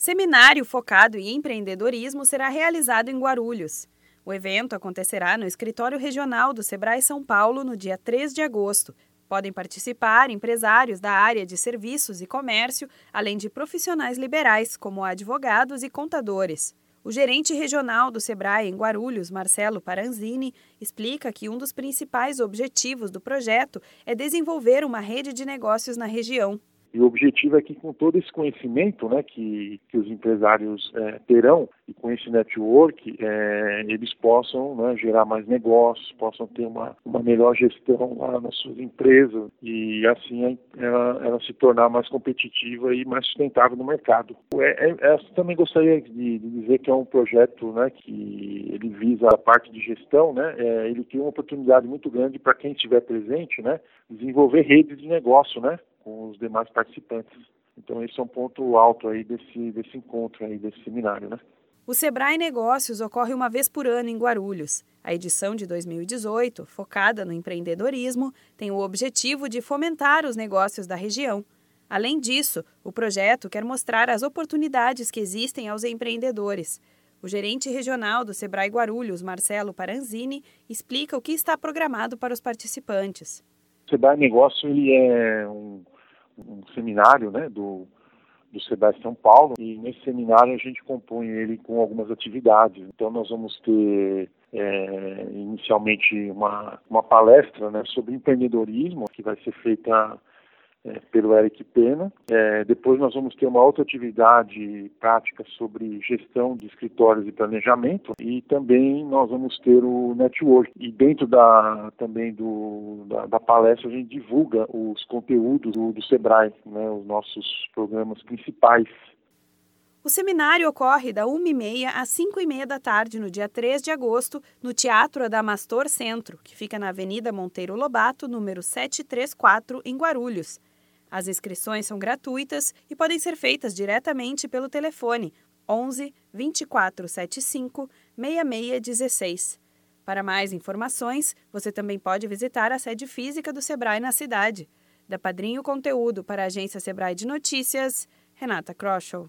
Seminário focado em empreendedorismo será realizado em Guarulhos. O evento acontecerá no escritório regional do Sebrae São Paulo no dia 3 de agosto. Podem participar empresários da área de serviços e comércio, além de profissionais liberais, como advogados e contadores. O gerente regional do Sebrae em Guarulhos, Marcelo Paranzini, explica que um dos principais objetivos do projeto é desenvolver uma rede de negócios na região. E o objetivo é que com todo esse conhecimento né, que, que os empresários é, terão e com esse network, é, eles possam né, gerar mais negócios, possam ter uma, uma melhor gestão lá nas suas empresas e assim ela, ela se tornar mais competitiva e mais sustentável no mercado. É, é, é também gostaria de, de, dizer que é um projeto né, que ele visa a parte de gestão, né, é, ele tem uma oportunidade muito grande para quem estiver presente, né, desenvolver redes de negócio, né, com os demais participantes. Então esse é um ponto alto aí desse, desse encontro aí, desse seminário, né? O Sebrae Negócios ocorre uma vez por ano em Guarulhos. A edição de 2018, focada no empreendedorismo, tem o objetivo de fomentar os negócios da região. Além disso, o projeto quer mostrar as oportunidades que existem aos empreendedores. O gerente regional do Sebrae Guarulhos, Marcelo Paranzini, explica o que está programado para os participantes. O Sebrae Negócio ele é um um seminário né, do, do Sebrae São Paulo e nesse seminário a gente compõe ele com algumas atividades. Então nós vamos ter é, inicialmente uma, uma palestra né, sobre empreendedorismo que vai ser feita é, pelo Eric Pena. É, depois nós vamos ter uma outra atividade prática sobre gestão de escritórios e planejamento e também nós vamos ter o network. E dentro da, também do, da, da palestra a gente divulga os conteúdos do, do Sebrae, né, os nossos programas principais o seminário ocorre da 1h30 às 5h30 da tarde, no dia 3 de agosto, no Teatro Adamastor Centro, que fica na Avenida Monteiro Lobato, número 734, em Guarulhos. As inscrições são gratuitas e podem ser feitas diretamente pelo telefone 11 2475 6616. Para mais informações, você também pode visitar a sede física do Sebrae na cidade. Da Padrinho Conteúdo para a agência Sebrae de Notícias, Renata Kroschel.